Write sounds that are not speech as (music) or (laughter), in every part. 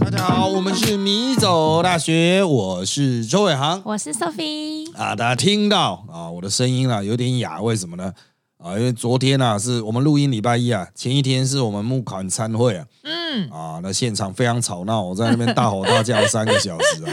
大家好，我们是米走大学，我是周伟航我是 Sophie，啊。大家听到啊，我的声音啊有点哑，为什么呢？啊，因为昨天啊是我们录音礼拜一啊，前一天是我们募款参会啊，嗯，啊，那现场非常吵闹，我在那边大吼大叫三个小时啊，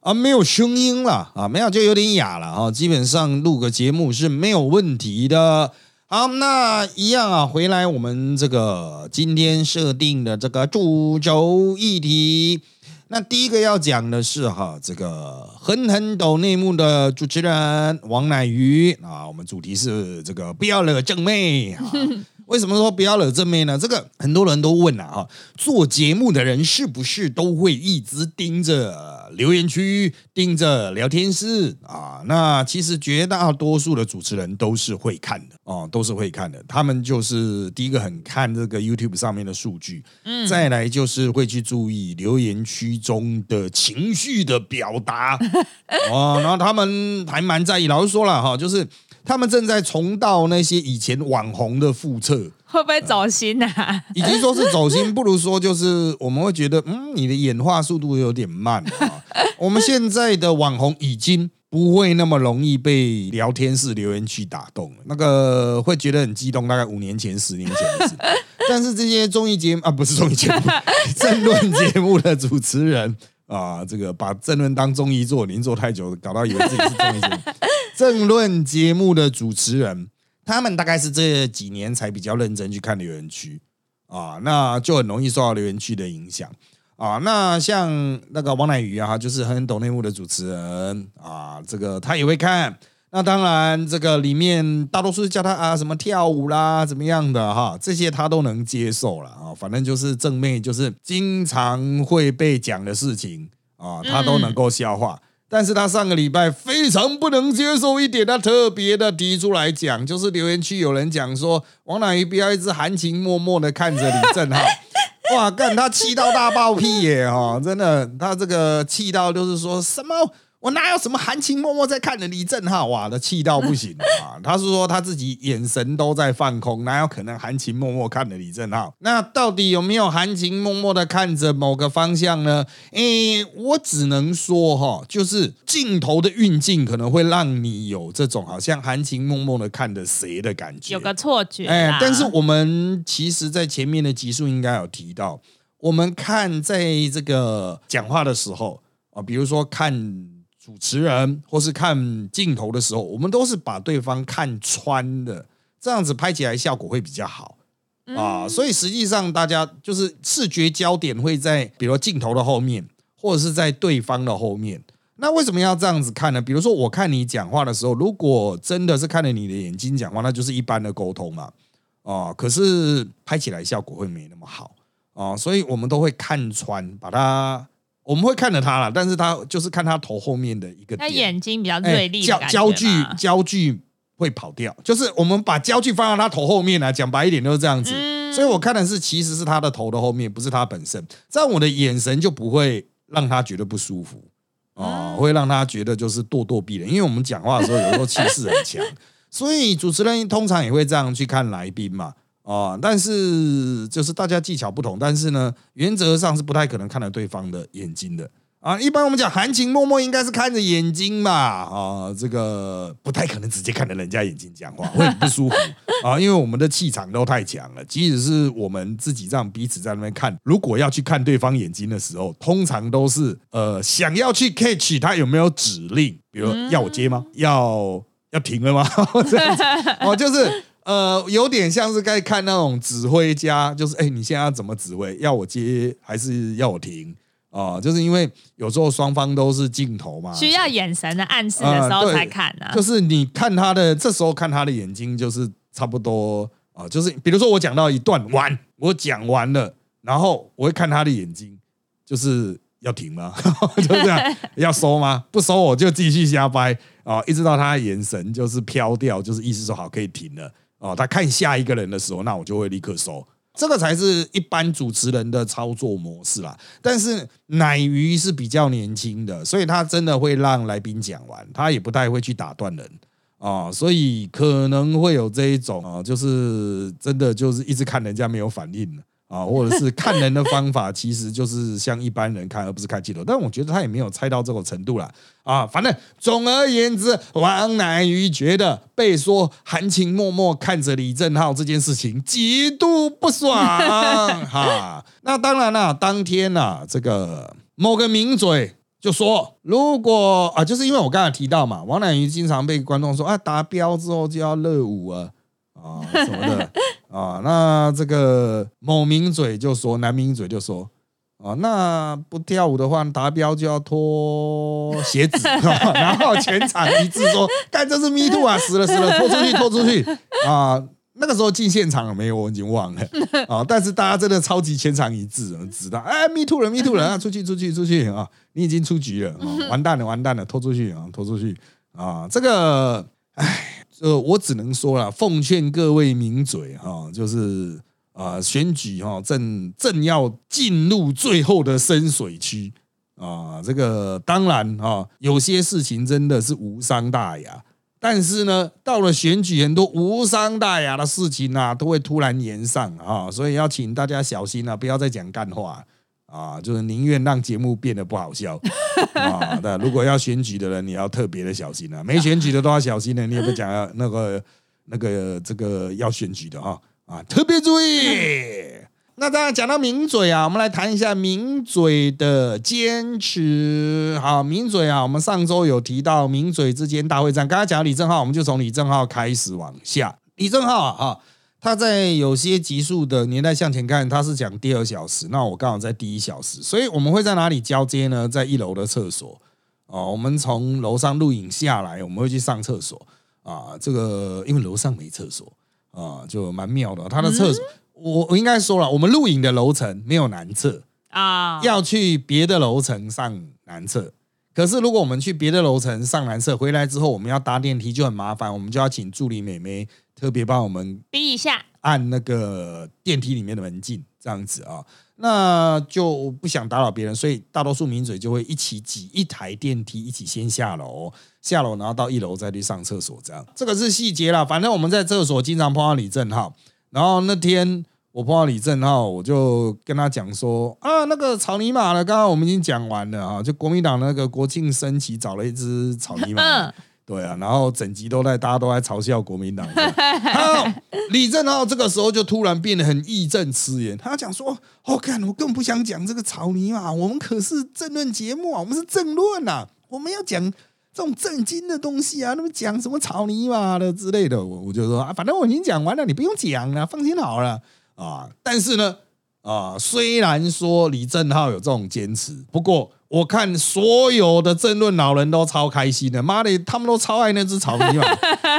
(laughs) 啊，没有声音了啊，没有就有点哑了啊，基本上录个节目是没有问题的。好，那一样啊，回来我们这个今天设定的这个主轴议题。那第一个要讲的是哈，这个狠狠抖内幕的主持人王乃瑜啊，我们主题是这个不要惹正妹啊。(laughs) 为什么说不要惹正妹呢？这个很多人都问了哈，做节目的人是不是都会一直盯着留言区、盯着聊天室啊？那其实绝大多数的主持人都是会看的哦，都是会看的。他们就是第一个很看这个 YouTube 上面的数据，嗯，再来就是会去注意留言区中的情绪的表达 (laughs) 哦，然后他们还蛮在意。老实说了哈，就是。他们正在重蹈那些以前网红的覆辙，会不会走心啊？(laughs) 与其说是走心，不如说就是我们会觉得，嗯，你的演化速度有点慢啊。(laughs) 我们现在的网红已经不会那么容易被聊天室留言区打动了，那个会觉得很激动，大概五年前、十年前的事。(laughs) 但是这些综艺节目啊，不是综艺节目，政论节目的主持人啊，这个把政论当综艺做，您做太久，搞到以为自己是综艺节目。政论节目的主持人，他们大概是这几年才比较认真去看留言区啊，那就很容易受到留言区的影响啊。那像那个王乃瑜啊，就是很懂内幕的主持人啊，这个他也会看。那当然，这个里面大多数叫他啊什么跳舞啦，怎么样的哈，这些他都能接受了啊。反正就是正妹，就是经常会被讲的事情啊，他都能够消化。但是他上个礼拜非常不能接受一点，他特别的提出来讲，就是留言区有人讲说，王乃瑜不要一直含情脉脉的看着李正浩，(laughs) 哇，干他气到大爆屁耶哈，真的，他这个气到就是说什么。我哪有什么含情脉脉在看着李正浩哇他气到不行啊！(laughs) 他是说他自己眼神都在放空，哪有可能含情脉脉看着李正浩？那到底有没有含情脉脉的看着某个方向呢？诶，我只能说哈，就是镜头的运镜可能会让你有这种好像含情脉脉的看着谁的感觉，有个错觉。哎，但是我们其实在前面的集数应该有提到，我们看在这个讲话的时候啊，比如说看。主持人或是看镜头的时候，我们都是把对方看穿的，这样子拍起来效果会比较好啊。所以实际上，大家就是视觉焦点会在，比如镜头的后面，或者是在对方的后面。那为什么要这样子看呢？比如说，我看你讲话的时候，如果真的是看着你的眼睛讲话，那就是一般的沟通嘛。啊，可是拍起来效果会没那么好啊。所以我们都会看穿，把它。我们会看着他了，但是他就是看他头后面的一个，他眼睛比较锐利，焦焦距焦距会跑掉，就是我们把焦距放到他头后面来讲白一点就是这样子，所以我看的是其实是他的头的后面，不是他本身，这样我的眼神就不会让他觉得不舒服。啊，会让他觉得就是咄咄逼人，因为我们讲话的时候有时候气势很强，(laughs) 所以主持人通常也会这样去看来宾嘛。哦，但是就是大家技巧不同，但是呢，原则上是不太可能看到对方的眼睛的啊。一般我们讲含情脉脉，应该是看着眼睛嘛啊，这个不太可能直接看着人家眼睛讲话，会很不舒服 (laughs) 啊。因为我们的气场都太强了，即使是我们自己这样彼此在那边看，如果要去看对方眼睛的时候，通常都是呃想要去 catch 他有没有指令，比如要我接吗？要要停了吗？(laughs) 这样子哦，就是。呃，有点像是在看那种指挥家，就是哎，你现在要怎么指挥？要我接还是要我停？啊，就是因为有时候双方都是镜头嘛，需要眼神的暗示的时候才看啊。就是你看他的，这时候看他的眼睛，就是差不多啊。就是比如说我讲到一段完，我讲完了，然后我会看他的眼睛，就是要停吗？(laughs) 就这样要收吗？(laughs) 不收我就继续瞎掰啊，一直到他的眼神就是飘掉，就是意思说好可以停了。哦，他看下一个人的时候，那我就会立刻收，这个才是一般主持人的操作模式啦。但是奶鱼是比较年轻的，所以他真的会让来宾讲完，他也不太会去打断人。啊，所以可能会有这一种啊，就是真的就是一直看人家没有反应。啊，或者是看人的方法其实就是像一般人看，而不是看镜头。但我觉得他也没有猜到这种程度啦。啊。反正总而言之，王乃瑜觉得被说含情脉脉看着李正浩这件事情极度不爽哈。那当然了，当天呐，这个某个名嘴。就说如果啊，就是因为我刚才提到嘛，王乃瑜经常被观众说啊，达标之后就要热舞啊啊什么的 (laughs) 啊，那这个某名嘴就说，男名嘴就说啊，那不跳舞的话，达标就要脱鞋子，(laughs) 然后全场一致说，(laughs) 干这是 me too 啊，死了死了，拖出去 (laughs) 拖出去啊。那个时候进现场了没有，我已经忘了啊！但是大家真的超级全场一致，知道哎，me too 了，me too 了啊！出去，出去，出去啊！你已经出局了啊，完蛋了，完蛋了，拖出去啊，拖出去啊！这个，哎，呃，我只能说了，奉劝各位名嘴哈，就是啊，选举哈，正正要进入最后的深水区啊！这个当然啊，有些事情真的是无伤大雅。但是呢，到了选举，很多无伤大雅的事情啊，都会突然延上啊，所以要请大家小心啊，不要再讲干话啊，就是宁愿让节目变得不好笑啊。那如果要选举的人，你要特别的小心啊，没选举的都要小心呢。你也不讲那个那个这个要选举的哈啊，特别注意。那当然讲到名嘴啊，我们来谈一下名嘴的坚持。好，名嘴啊，我们上周有提到名嘴之间大会战。刚才讲李正浩，我们就从李正浩开始往下。李正浩啊，他在有些集数的年代向前看，他是讲第二小时，那我刚好在第一小时，所以我们会在哪里交接呢？在一楼的厕所哦。我们从楼上录影下来，我们会去上厕所啊。这个因为楼上没厕所啊，就蛮妙的。他的厕所。我我应该说了，我们录影的楼层没有男厕啊，要去别的楼层上男厕。可是如果我们去别的楼层上男厕，回来之后我们要搭电梯就很麻烦，我们就要请助理美眉特别帮我们逼一下，按那个电梯里面的门禁，这样子啊，那就不想打扰别人，所以大多数名嘴就会一起挤一台电梯，一起先下楼，下楼然后到一楼再去上厕所，这样这个是细节啦。反正我们在厕所经常碰到李正浩。然后那天我碰到李正浩，我就跟他讲说啊，那个草泥马呢，刚刚我们已经讲完了啊，就国民党那个国庆升旗找了一只草泥马，(laughs) 对啊，然后整集都在大家都在嘲笑国民党。(laughs) 好，李正浩这个时候就突然变得很义正辞严，他讲说，我看我根本不想讲这个草泥马，我们可是政论节目啊，我们是政论呐，我们要讲。这种正经的东西啊，那么讲什么草泥马的之类的，我我就说啊，反正我已经讲完了，你不用讲了，放心好了啊。但是呢，啊，虽然说李正浩有这种坚持，不过我看所有的争论老人都超开心的，妈的，他们都超爱那只草泥马，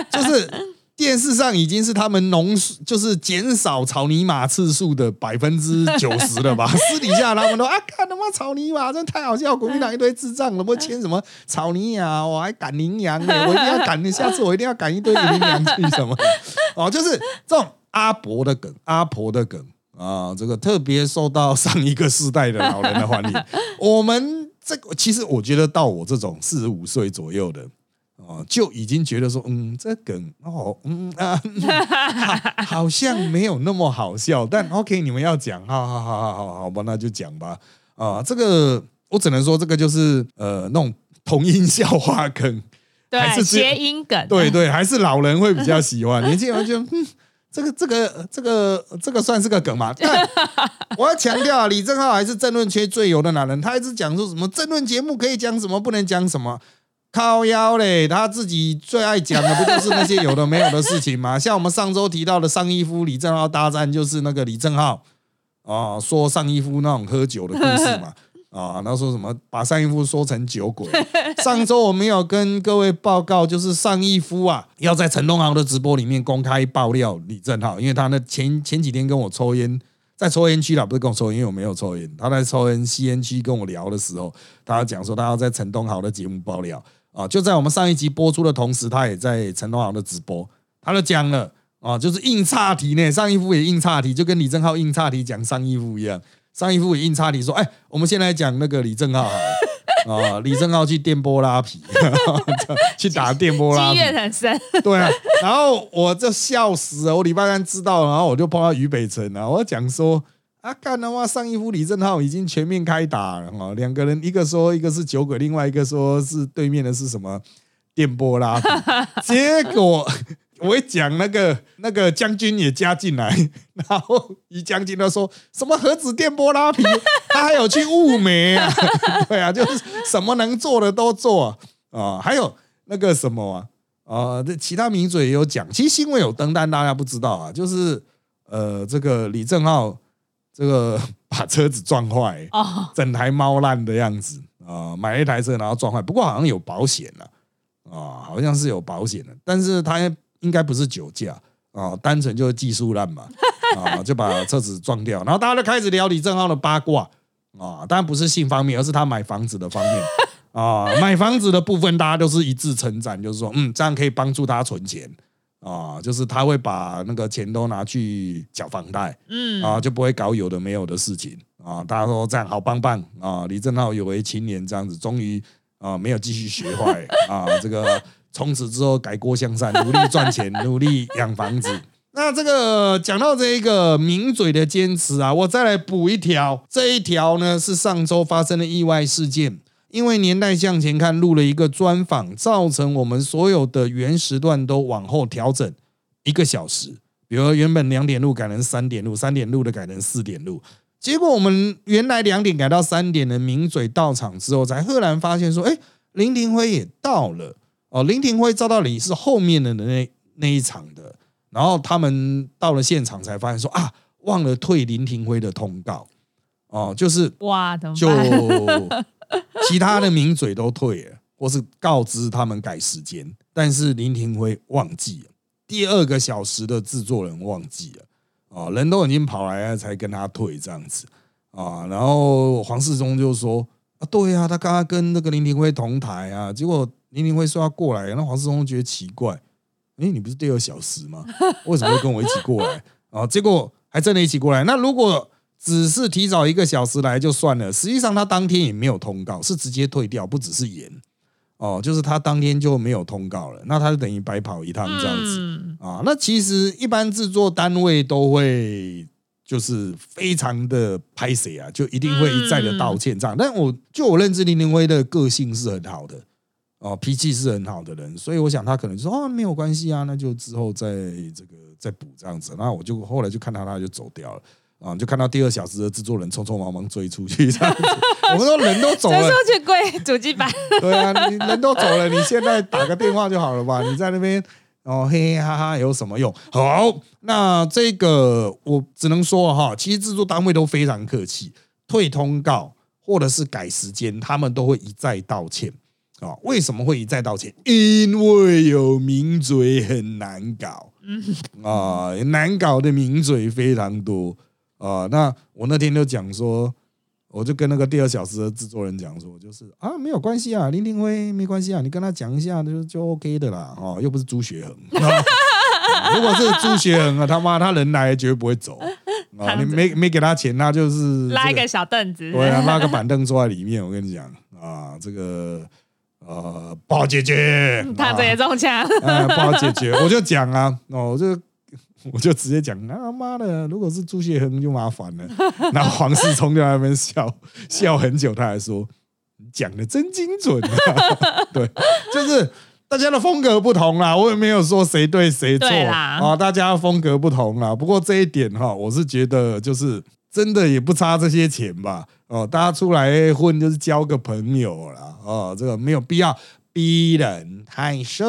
就是。电视上已经是他们浓就是减少草泥马次数的百分之九十了吧？(laughs) 私底下他们都啊，看他妈草泥马，真太好笑！国民党一堆智障，怎么牵什么草泥马？我还赶羚羊呢，我一定要赶，下次我一定要赶一堆羚羊去什么？哦，就是这种阿伯的梗，阿婆的梗啊，这个特别受到上一个世代的老人的欢迎。(laughs) 我们这个其实我觉得到我这种四十五岁左右的。哦，就已经觉得说，嗯，这梗哦，嗯啊，(laughs) 好像没有那么好笑，但 OK，你们要讲，好好好好好好吧，那就讲吧。啊，这个我只能说，这个就是呃，那种同音笑话梗，对，谐音梗，对对，还是老人会比较喜欢，年轻人就嗯，这个这个这个这个算是个梗嘛？(laughs) 但我要强调，李正浩还是政论圈最油的男人，他一直讲说什么政论节目可以讲什么，不能讲什么。靠腰嘞，他自己最爱讲的不就是那些有的没有的事情吗？(laughs) 像我们上周提到的上一夫李正浩大战，就是那个李正浩啊，说上一夫那种喝酒的故事嘛，啊，那说什么把上一夫说成酒鬼。(laughs) 上周我们有跟各位报告，就是上一夫啊，要在陈东豪的直播里面公开爆料李正浩，因为他那前前几天跟我抽烟，在抽烟区啦，不是跟我抽烟，因为我没有抽烟，他在抽烟吸烟区跟我聊的时候，他讲说他要在陈东豪的节目爆料。啊，就在我们上一集播出的同时，他也在陈东豪的直播，他就讲了啊，就是硬岔题呢。上一夫也硬岔题，就跟李正浩硬岔题讲上一夫一样。上一副也硬插你说，哎，我们先来讲那个李正浩，啊，(laughs) 李正浩去电波拉皮，(laughs) 去打电波拉积皮，怨很深。对啊，然后我就笑死了。我礼拜三知道，然后我就碰到于北辰啊，我讲说啊，干他妈上一夫李正浩已经全面开打了哈，两个人一个说一个是酒鬼，另外一个说是对面的是什么电波拉皮，结果。我一讲那个那个将军也加进来，(laughs) 然后于将军他说什么核子电波拉皮，他还有去物美啊，(laughs) 对啊，就是什么能做的都做啊，还有那个什么啊，啊，这其他名嘴也有讲，其实新闻有登，但大家不知道啊，就是呃，这个李正浩这个 (laughs) 把车子撞坏，哦，整台猫烂的样子。啊，买了一台车然后撞坏，不过好像有保险了啊，好像是有保险的，但是他。应该不是酒驾啊，单纯就是技术烂嘛 (laughs) 啊，就把车子撞掉，然后大家就开始聊李正浩的八卦啊，当然不是性方面，而是他买房子的方面 (laughs) 啊，买房子的部分大家都是一致称赞，就是说嗯，这样可以帮助他存钱啊，就是他会把那个钱都拿去缴房贷，嗯啊，就不会搞有的没有的事情啊，大家说这样好棒棒啊，李正浩有为青年这样子，终于啊没有继续学坏啊，这个。从此之后改过向善，努力赚钱，(laughs) 努力养房子。那这个讲到这一个名嘴的坚持啊，我再来补一条。这一条呢是上周发生的意外事件，因为年代向前看录了一个专访，造成我们所有的原时段都往后调整一个小时。比如原本两点录改成三点录，三点录的改成四点录。结果我们原来两点改到三点的名嘴到场之后，才赫然发现说，哎，林廷辉也到了。哦，林廷辉照道理是后面的那那一场的，然后他们到了现场才发现说啊，忘了退林廷辉的通告，哦，就是哇，就其他的名嘴都退了，或是告知他们改时间，但是林廷辉忘记了，第二个小时的制作人忘记了，哦，人都已经跑来了才跟他退这样子。啊，然后黄世忠就说啊，对啊，他刚刚跟那个林廷辉同台啊，结果。林林会说要过来，那黄世忠觉得奇怪，哎，你不是第二小时吗？(laughs) 为什么会跟我一起过来？啊，结果还真的一起过来。那如果只是提早一个小时来就算了，实际上他当天也没有通告，是直接退掉，不只是延哦，就是他当天就没有通告了，那他就等于白跑一趟这样子啊。那其实一般制作单位都会就是非常的拍谁啊，就一定会一再的道歉这样。但我就我认知林林辉的个性是很好的。哦，脾气是很好的人，所以我想他可能说哦没有关系啊，那就之后再这个再补这样子。那我就后来就看到他就走掉了啊，就看到第二小时的制作人匆匆忙忙追出去这样子。我们说人都走了，(laughs) 追出去跪主机板。对啊，你人都走了，你现在打个电话就好了吧？你在那边哦嘿嘿哈哈有什么用？好，那这个我只能说哈，其实制作单位都非常客气，退通告或者是改时间，他们都会一再道歉。啊，为什么会一再道歉？因为有名嘴很难搞，啊，难搞的名嘴非常多啊。那我那天就讲说，我就跟那个第二小时的制作人讲说，就是啊，没有关系啊，林廷辉没关系啊，你跟他讲一下就就 OK 的啦。哦，又不是朱学恒，(laughs) 如果是朱学恒啊，他妈他人来绝对不会走啊。(laughs) 你没没给他钱，他就是拉一个小凳子，对啊，拉个板凳坐在里面。我跟你讲啊，这个。呃，不好解决，(laughs) 他这也中枪，不好解决，(laughs) 我就讲啊，哦，我就我就直接讲，他妈的，如果是朱谢恒就麻烦了。(laughs) 然后黄世聪就在那边笑笑很久，他还说讲的真精准，对，就是大家的风格不同啦，我也没有说谁对谁错啊，大家风格不同啦。不过这一点哈，我是觉得就是真的也不差这些钱吧。哦，大家出来混就是交个朋友了哦，这个没有必要逼人太甚。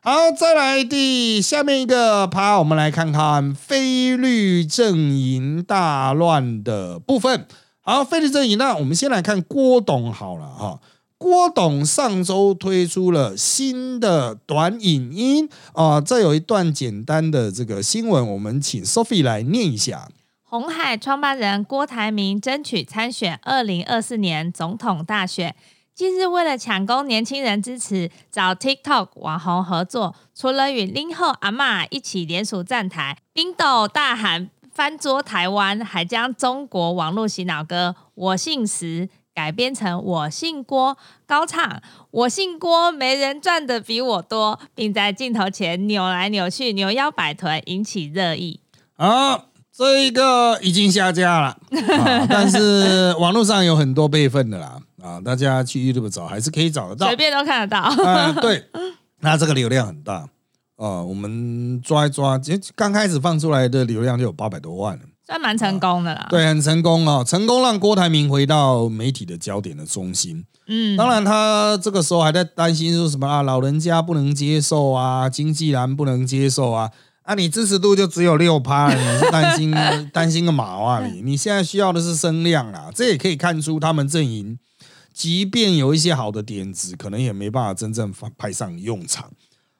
好，再来第下面一个趴，我们来看看非绿阵营大乱的部分。好，非绿阵营，那我们先来看郭董好了哈。郭董上周推出了新的短影音啊，这有一段简单的这个新闻，我们请 Sophie 来念一下。红海创办人郭台铭争取参选二零二四年总统大选，近日为了抢攻年轻人支持，找 TikTok 网红合作，除了与林后阿妈一起联署站台，冰斗大喊翻桌台湾，还将中国网络洗脑歌《我姓石》改编成“我姓郭”，高唱“我姓郭，没人赚的比我多”，并在镜头前扭来扭去、扭腰摆臀，引起热议。啊，这一个已经下架了，(laughs) 啊、但是网络上有很多备份的啦，啊，大家去 YouTube 找还是可以找得到随。便都看得到。啊，(laughs) 对，那这个流量很大啊、我们抓一抓，其实刚开始放出来的流量就有八百多万了，算蛮成功的啦。，对，很成功哦，成功让郭台铭回到媒体的焦点的中心。嗯，当然，他这个时候还在担心说什么啊，老人家不能接受啊，经纪人不能接受啊。那，你支持度就只有六趴，你是担心 (laughs) 担心个毛啊你？你现在需要的是声量啊，这也可以看出他们阵营，即便有一些好的点子，可能也没办法真正派上用场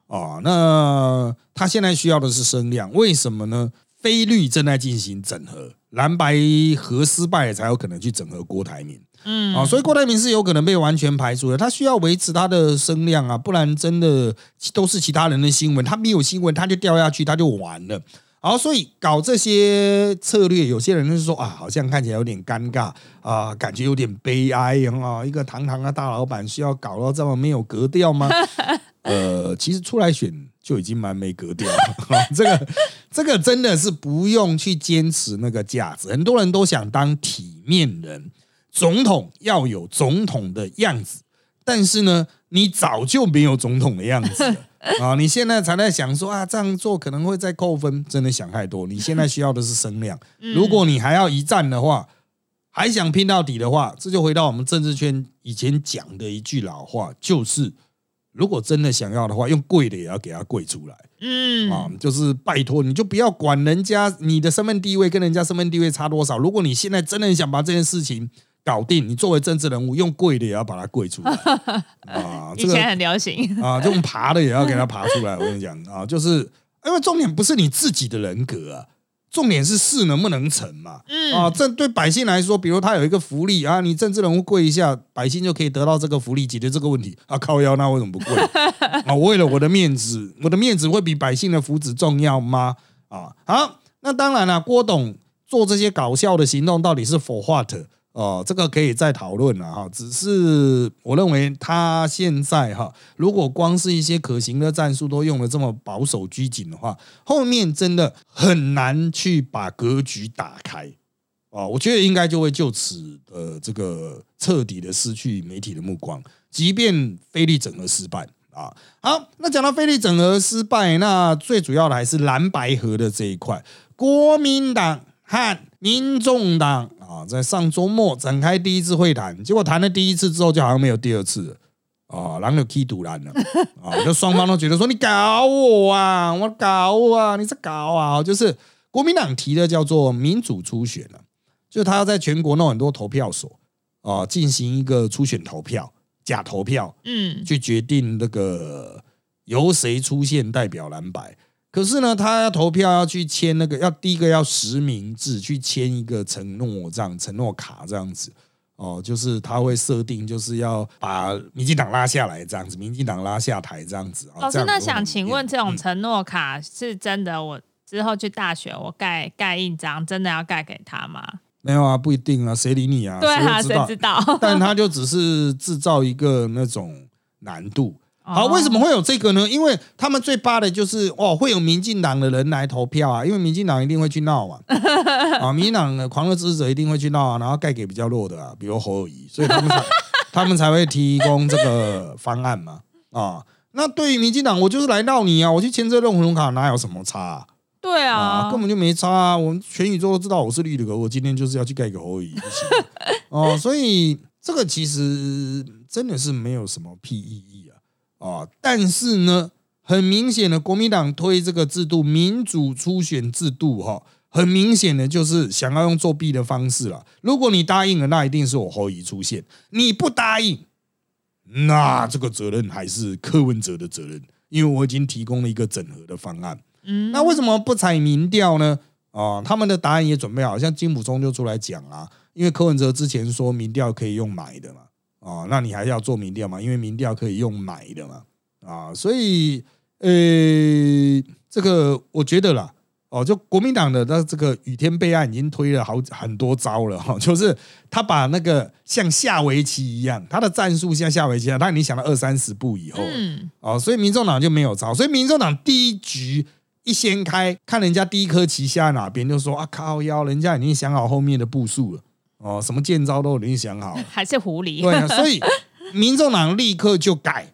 啊。那他现在需要的是声量，为什么呢？菲律正在进行整合，蓝白合失败才有可能去整合郭台铭。嗯，啊，所以郭台铭是有可能被完全排除的，他需要维持他的声量啊，不然真的都是其他人的新闻，他没有新闻他就掉下去，他就完了。好，所以搞这些策略，有些人就是说啊，好像看起来有点尴尬啊，感觉有点悲哀啊，一个堂堂的大老板需要搞到这么没有格调吗？(laughs) 呃，其实出来选就已经蛮没格调了，(laughs) 这个这个真的是不用去坚持那个价值，很多人都想当体面人。总统要有总统的样子，但是呢，你早就没有总统的样子了 (laughs) 啊！你现在才在想说啊，这样做可能会再扣分，真的想太多。你现在需要的是声量，如果你还要一战的话，还想拼到底的话，这就回到我们政治圈以前讲的一句老话，就是如果真的想要的话，用跪的也要给他跪出来。嗯，啊，就是拜托你就不要管人家你的身份地位跟人家身份地位差多少。如果你现在真的很想把这件事情搞定，你作为政治人物，用跪的也要把它跪出来 (laughs) 啊！这个以前很流行。啊，这种爬的也要给他爬出来。我跟你讲啊，就是因为重点不是你自己的人格啊，重点是事能不能成嘛。嗯啊，这对百姓来说，比如他有一个福利啊，你政治人物跪一下，百姓就可以得到这个福利，解决这个问题啊。靠腰，那为什么不跪 (laughs) 啊？为了我的面子，我的面子会比百姓的福祉重要吗？啊，好，那当然了，郭董做这些搞笑的行动，到底是 for what？哦，这个可以再讨论了哈。只是我认为他现在哈，如果光是一些可行的战术都用的这么保守拘谨的话，后面真的很难去把格局打开。哦，我觉得应该就会就此呃这个彻底的失去媒体的目光，即便菲利整合失败啊。好，那讲到菲利整合失败，那最主要的还是蓝白河的这一块，国民党和民众党啊，在上周末展开第一次会谈，结果谈了第一次之后，就好像没有第二次了。啊，然后就踢赌烂了 (laughs) 啊！就双方都觉得说你搞我啊，我搞我啊，你在搞啊！就是国民党提的叫做民主初选啊，就是他要在全国弄很多投票所啊，进行一个初选投票、假投票，嗯，去决定那个由谁出现代表蓝白。可是呢，他要投票要去签那个，要第一个要实名制去签一个承诺这样承诺卡这样子。哦，就是他会设定，就是要把民进党拉下来这样子，民进党拉下台这样子。哦老师，那想请问，这种嗯承诺卡是真的？我之后去大学，我盖盖印章，真的要盖给他吗？没有啊，不一定啊，谁理你啊？对啊，谁知道？但他就只是制造一个那种难度。好，哦为什么会有这个呢？因为他们最怕的就是哦，会有民进党的人来投票啊，因为民进党一定会去闹嘛，啊，(laughs) 民进党的狂热支持者一定会去闹啊，然后盖给比较弱的啊，比如侯友谊，所以他们才 (laughs) 他们才会提供这个方案嘛，啊，那对于民进党，我就是来闹你啊，我去签这个认同卡哪有什么差啊？对啊啊，，根本就没差啊！我们全宇宙都知道我是绿的，我今天就是要去盖给侯友谊，哦。(laughs) 所以这个其实真的是没有什么屁意义啊啊！但是呢，很明显的，国民党推这个制度，民主初选制度哈、很明显的就是想要用作弊的方式了。如果你答应了，那一定是我侯友谊出现；你不答应，那这个责任还是柯文哲的责任，因为我已经提供了一个整合的方案。嗯，那为什么不采民调呢？啊、他们的答案也准备好，像金普聪就出来讲啊，因为柯文哲之前说民调可以用买的嘛，啊、那你还要做民调嘛？因为民调可以用买的嘛，啊，所以呃，这个我觉得啦，哦，就国民党的那这个雨天备案已经推了好很多招了哈，(laughs) 就是他把那个像下围棋一样，他的战术像下围棋一样，他已经想了二三十步以后，嗯，哦，所以民众党就没有招，所以民众党第一局一掀开，看人家第一颗棋下在哪边，就说啊靠腰，人家已经想好后面的步数了，哦，什么剑招都已经想好了，(laughs) 还是狐狸，对啊，所以民众党立刻就改，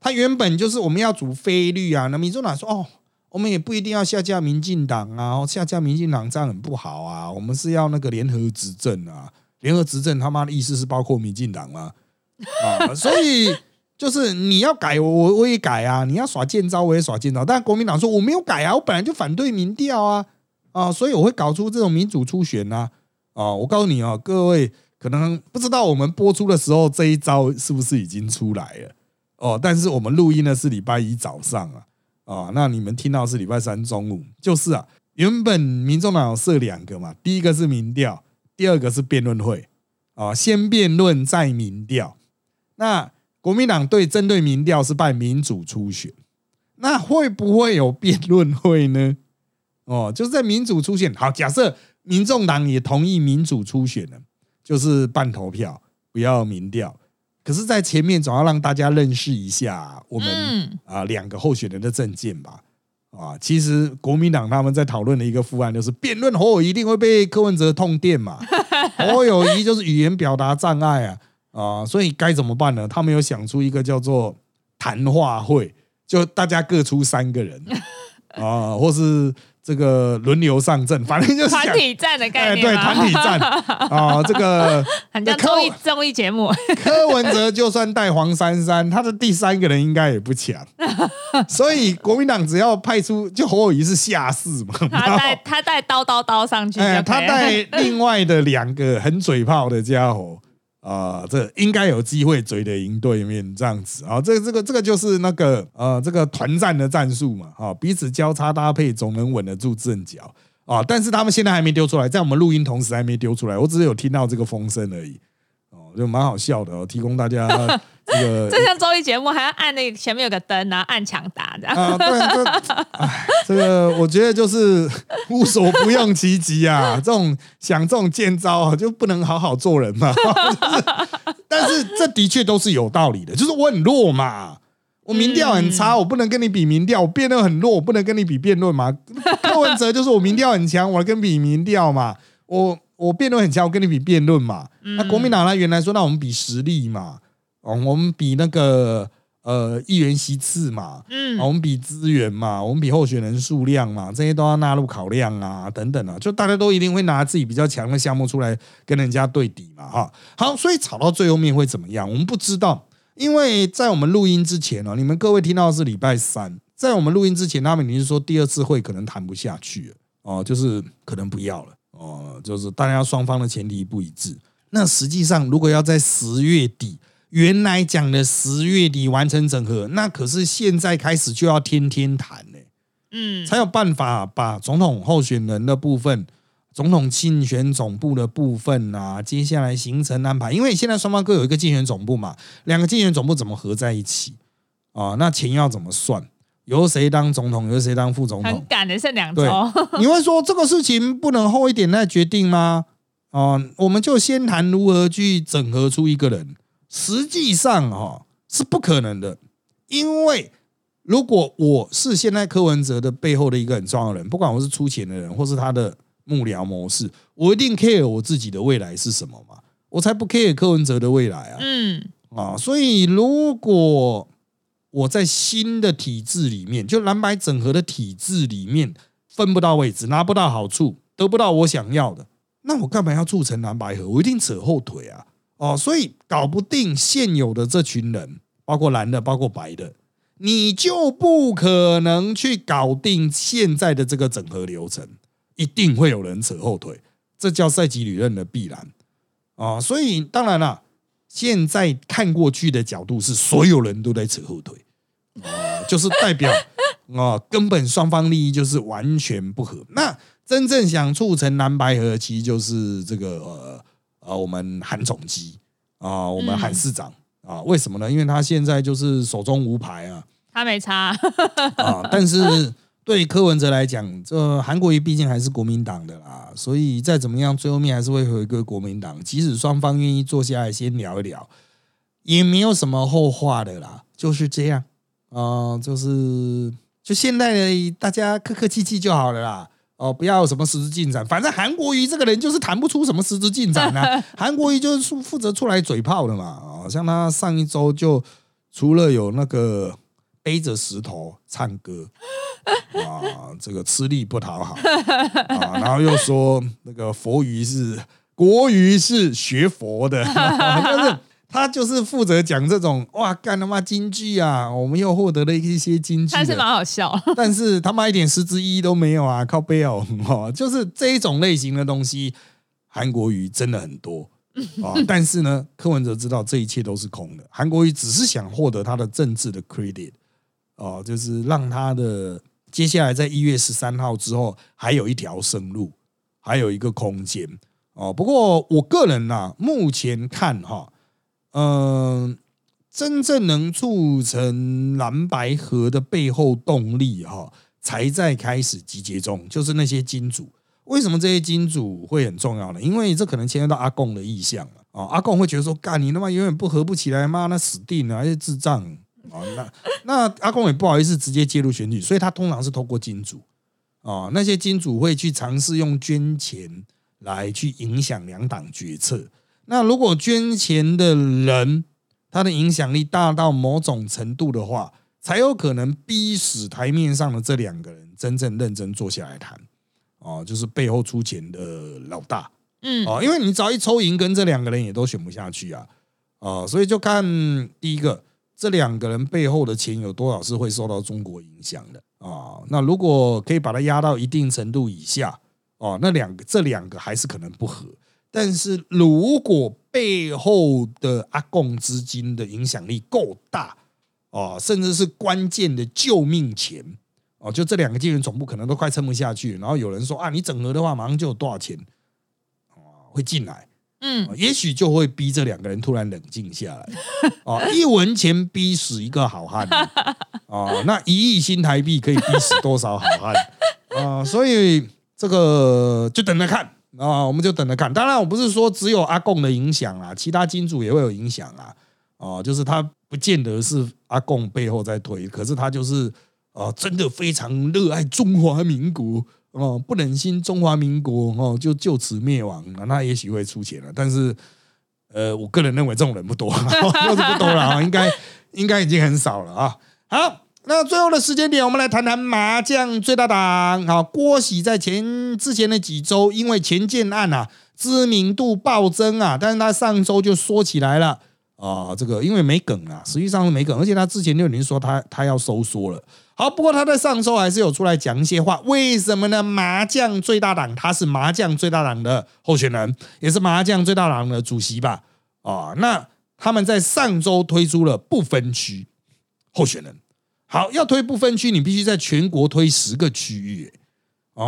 他原本就是我们要组菲律啊，那民众党说哦。我们也不一定要下架民进党啊，下架民进党这样很不好啊。我们是要那个联合执政啊，联合执政他妈的意思是包括民进党吗？啊，所以就是你要改，我我也改啊。你要耍剑招，我也耍剑招。但国民党说我没有改啊，我本来就反对民调啊啊，所以我会搞出这种民主初选呐啊。我告诉你啊，各位可能不知道我们播出的时候这一招是不是已经出来了哦，但是我们录音的是礼拜一早上啊。啊，那你们听到是礼拜三中午，就是啊，原本民众党设两个嘛，第一个是民调，第二个是辩论会啊，先辩论再民调。那国民党对针对民调是办民主初选，那会不会有辩论会呢？哦，就是在民主初选，好，假设民众党也同意民主初选了，就是半投票，不要民调。可是，在前面总要让大家认识一下我们啊两个候选人的证件吧。啊，其实国民党他们在讨论的一个副案就是辩论侯友一定会被柯文哲痛电嘛。(laughs) 侯友谊就是语言表达障碍啊啊，所以该怎么办呢？他们有想出一个叫做谈话会，就大家各出三个人 (laughs) 啊，或是。这个轮流上阵，反正就是团体战的概念。对，团体战 (laughs) 啊，这个 (laughs) 很像综艺综艺节目。(laughs) 柯文哲就算带黄珊珊，他的第三个人应该也不强。所以国民党只要派出，就侯友谊是下士嘛，他带他带刀刀刀上去，哎，他带另外的两个很嘴炮的家伙。啊，这应该有机会追得赢对面这样子啊，这这个这个就是那个呃，这个团战的战术嘛，啊，彼此交叉搭配总能稳得住阵脚啊。但是他们现在还没丢出来，在我们录音同时还没丢出来，我只是有听到这个风声而已，就蛮好笑的哦，提供大家。(laughs) 这个这像综艺节目，还要按那个前面有个灯，然后按抢答这样。啊，对，这，(laughs) 哎，这个我觉得就是无所不用其极啊！这种想这种贱招啊，就不能好好做人嘛。(laughs) 但是这的确都是有道理的，就是我很弱嘛，我民调很差，我不能跟你比民调；我辩论很弱，我不能跟你比辩论嘛。柯文哲就是我民调很强，我跟比民调嘛。我我辩论很强，我跟你比辩论嘛。那国民党呢原来说，那我们比实力嘛。哦，我们比那个呃议员席次嘛，嗯，我们比资源嘛，我们比候选人数量嘛，这些都要纳入考量啊，等等啊，就大家都一定会拿自己比较强的项目出来跟人家对比嘛，哈，好，所以吵到最后面会怎么样？我们不知道，因为在我们录音之前呢，你们各位听到的是礼拜三，在我们录音之前，他们已经是说第二次会可能谈不下去了，哦，就是可能不要了，哦，就是大家双方的前提不一致。那实际上，如果要在十月底。原来讲的十月底完成整合，那可是现在开始就要天天谈呢，嗯，才有办法把总统候选人的部分、总统竞选总部的部分啊，接下来行程安排，因为现在双方各有一个竞选总部嘛，两个竞选总部怎么合在一起啊？那钱要怎么算？由谁当总统，由谁当副总统？很赶的剩两周，(laughs) 你会说这个事情不能后一点再决定吗？啊，我们就先谈如何去整合出一个人。实际上，哈是不可能的，因为如果我是现在柯文哲的背后的一个很重要的人，不管我是出钱的人，或是他的幕僚模式，我一定 care 我自己的未来是什么嘛？我才不 care 柯文哲的未来啊！嗯啊，所以如果我在新的体制里面，就蓝白整合的体制里面分不到位置，拿不到好处，得不到我想要的，那我干嘛要促成蓝白合？我一定扯后腿啊！哦，所以搞不定现有的这群人，包括蓝的，包括白的，你就不可能去搞定现在的这个整合流程，一定会有人扯后腿，这叫赛级理论的必然啊！所以当然了，现在看过去的角度是所有人都在扯后腿啊，就是代表 (laughs) 啊，根本双方利益就是完全不合。那真正想促成蓝白合，其实就是这个呃。啊，我们韩总机啊，我们韩市长啊，为什么呢？因为他现在就是手中无牌啊，他没差啊，但是对柯文哲来讲，这韩国瑜毕竟还是国民党的啦，所以再怎么样，最后面还是会回归国民党。即使双方愿意坐下来先聊一聊，也没有什么后话的啦，就是这样啊、就是就现在的大家客客气气就好了啦。哦，不要有什么实质进展，反正韩国瑜这个人就是谈不出什么实质进展啊。(laughs) 韩国瑜就是负负责出来嘴炮的嘛。哦、像他上一周就除了有那个背着石头唱歌 (laughs) 啊，这个吃力不讨好。啊，然后又说那个佛语是国语是学佛的，(laughs) (laughs) 就是他就是负责讲这种哇干他妈京剧啊，我们又获得了一些京剧还是蛮好笑。但是他妈一点实质意义都没有啊！靠背哦，哦，就是这一种类型的东西，韩国瑜真的很多。啊、但是呢，柯文哲知道这一切都是空的，韩国瑜只是想获得他的政治的 credit 哦、就是让他的接下来在一月十三号之后还有一条生路，还有一个空间哦。不过我个人呐、目前看哈，嗯、真正能促成蓝白河的背后动力哈、才在开始集结中，就是那些金主。为什么这些金主会很重要呢？因为这可能牵涉到阿贡的意向了哦。阿贡会觉得说，干你他妈永远不合不起来，妈那死定了，还是智障哦。那那阿公也不好意思直接介入选举，所以他通常是透过金主哦，那些金主会去尝试用捐钱来去影响两党决策。那如果捐钱的人他的影响力大到某种程度的话，才有可能逼使台面上的这两个人真正认真坐下来谈。哦，就是背后出钱的老大嗯，哦，因为你只要一抽赢，跟这两个人也都选不下去啊，哦，所以就看第一个，这两个人背后的钱有多少是会受到中国影响的啊、那如果可以把它压到一定程度以下，哦，那两个这两个还是可能不合。但是如果背后的阿贡资金的影响力够大，哦，甚至是关键的救命钱，哦，就这两个金源总部可能都快撑不下去，然后有人说啊，你整合的话马上就有多少钱，哦，会进来，嗯。哦，也许就会逼这两个人突然冷静下来，(laughs) 哦，一文钱逼死一个好汉，哦，那一亿新台币可以逼死多少好汉。啊、(laughs) 所以这个就等着看。啊、我们就等着看。当然，我不是说只有阿贡的影响啊，其他金主也会有影响啊，哦、就是他不见得是阿贡背后在推，可是他就是啊、真的非常热爱中华民国哦，不忍心中华民国哦就就此灭亡，那他也许会出钱了。但是，呃，我个人认为这种人不多，(laughs) 要是不多了啊，应该应该已经很少了啊。好，那最后的时间点，我们来谈谈麻将最大党。好，郭喜在前之前的几周，因为前建案啊知名度暴增啊，但是他上周就说起来了。啊，这个因为没梗啊，实际上是没梗，而且他之前就已经说他他要收缩了。好，不过他在上周还是有出来讲一些话，为什么呢？麻将最大党他是麻将最大党的候选人，也是麻将最大党的主席吧？啊，那他们在上周推出了不分区候选人。好，要推不分区，你必须在全国推十个区域。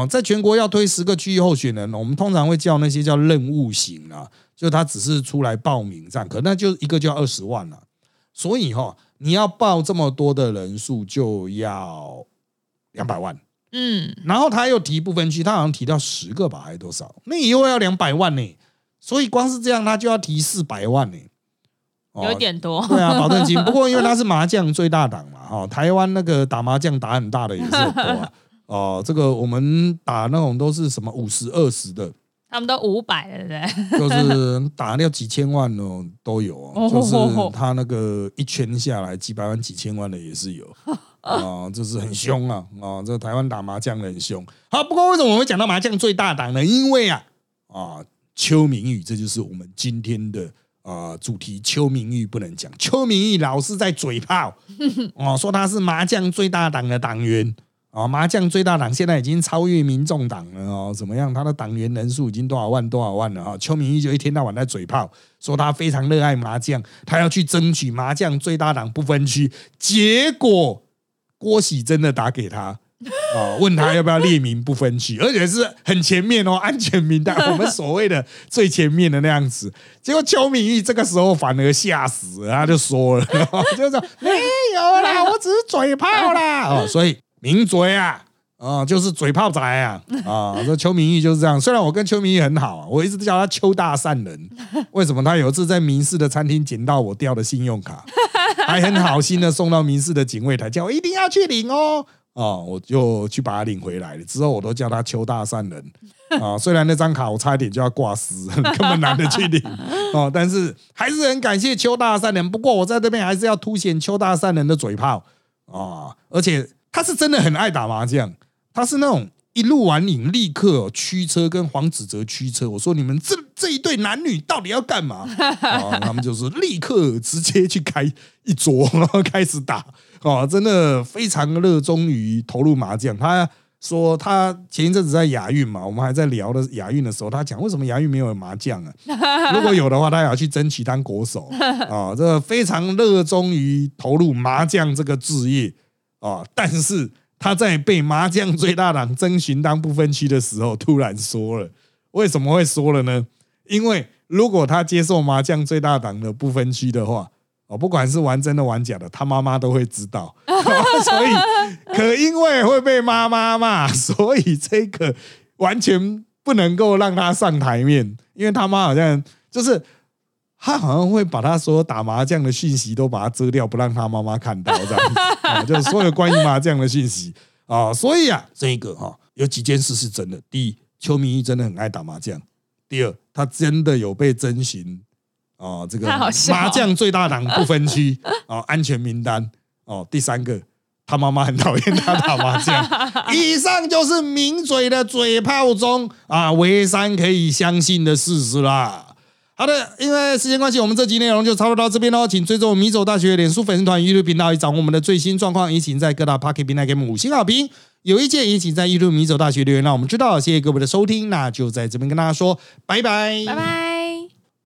哦，在全国要推十个区域候选人，我们通常会叫那些叫任务型啊，就他只是出来报名这样，可那就一个就要二十万了、所以哈、你要报这么多的人数，就要两百万。嗯，然后他又提不分区，他好像提到十个吧，还是多少？那以后要两百万呢，所以光是这样，他就要提四百万呢。哦有点多。对啊，保证金。(laughs) 不过因为他是麻将最大党嘛，哦，台湾那个打麻将打很大的也是很多啊。哦，这个我们打那种都是什么五十二十的，他们都五百了，对不对？(laughs) 就是打掉几千万哦都有就是他那个一圈下来几百万、几千万的也是有啊，(laughs) 就是很凶啊啊！这台湾打麻将的很凶。好，不过为什么我会讲到麻将最大党呢？因为啊啊，邱明宇，这就是我们今天的。啊，主题邱明玉不能讲，邱明玉老是在嘴炮 (laughs) 哦，说他是麻将最大党的党员哦，麻将最大党现在已经超越民众党了哦，怎么样？他的党员人数已经多少万多少万了啊、哦？邱明义就一天到晚在嘴炮，说他非常热爱麻将，他要去争取麻将最大党不分区，结果郭喜真的打给他。啊、(laughs) 问他要不要列名不分区，而且是很前面哦，安全名单，我们所谓的最前面的那样子。结果邱敏玉这个时候反而吓死了，他就说了，就说 (laughs) 没有啦，我只是嘴炮啦。哦，所以名嘴啊，啊，就是嘴炮仔啊啊！这邱明义就是这样。虽然我跟邱明义很好啊，我一直都叫他邱大善人。(laughs) 为什么他有一次在民事的餐厅捡到我掉的信用卡，还很好心的送到民事的警卫台，叫我一定要去领哦。哦，我就去把他领回来了。之后我都叫他邱大善人啊。虽然那张卡我差一点就要挂失，(laughs) 根本懒得去领哦，但是还是很感谢邱大善人。不过我在这边还是要凸显邱大善人的嘴炮啊，而且他是真的很爱打麻将。他是那种一路完瘾，立刻驱车跟黄子哲驱车。我说你们这这一对男女到底要干嘛？啊，(laughs) 他们就是立刻直接去开一桌，然后开始打。哦，真的非常热衷于投入麻将。他说他前一阵子在亚运嘛，我们还在聊的亚运的时候，他讲为什么亚运没有麻将啊？(laughs) 如果有的话，他也要去争取当国手啊。这非常热衷于投入麻将这个职业啊，但是。他在被麻将最大党征询当不分区的时候，突然说了，为什么会说了呢？因为如果他接受麻将最大党的不分区的话，哦，不管是玩真的玩假的，他妈妈都会知道，(laughs) 所以可因为会被妈妈骂，所以这个完全不能够让他上台面，因为他妈好像就是。他好像会把他所有打麻将的讯息都把它遮掉，不让他妈妈看到，这样啊，就是所有关于麻将的信息啊。所以啊，这个哈有几件事是真的：第一，邱明义真的很爱打麻将；第二，他真的有被征询啊，这个麻将最大档不分区啊安全名单哦；第三个，他妈妈很讨厌他打麻将。以上就是名嘴的嘴炮中啊，唯三可以相信的事实啦。好的，因为时间关系，我们这集内容就差不多到这边喽。请追踪米走大学脸书粉丝团、YouTube 频道，以掌握我们的最新状况。也请在各大 Pocket 平台给我们五星好评。有意见也请在 YouTube 米走大学留言，让我们知道。谢谢各位的收听，那就在这边跟大家说拜拜，拜拜。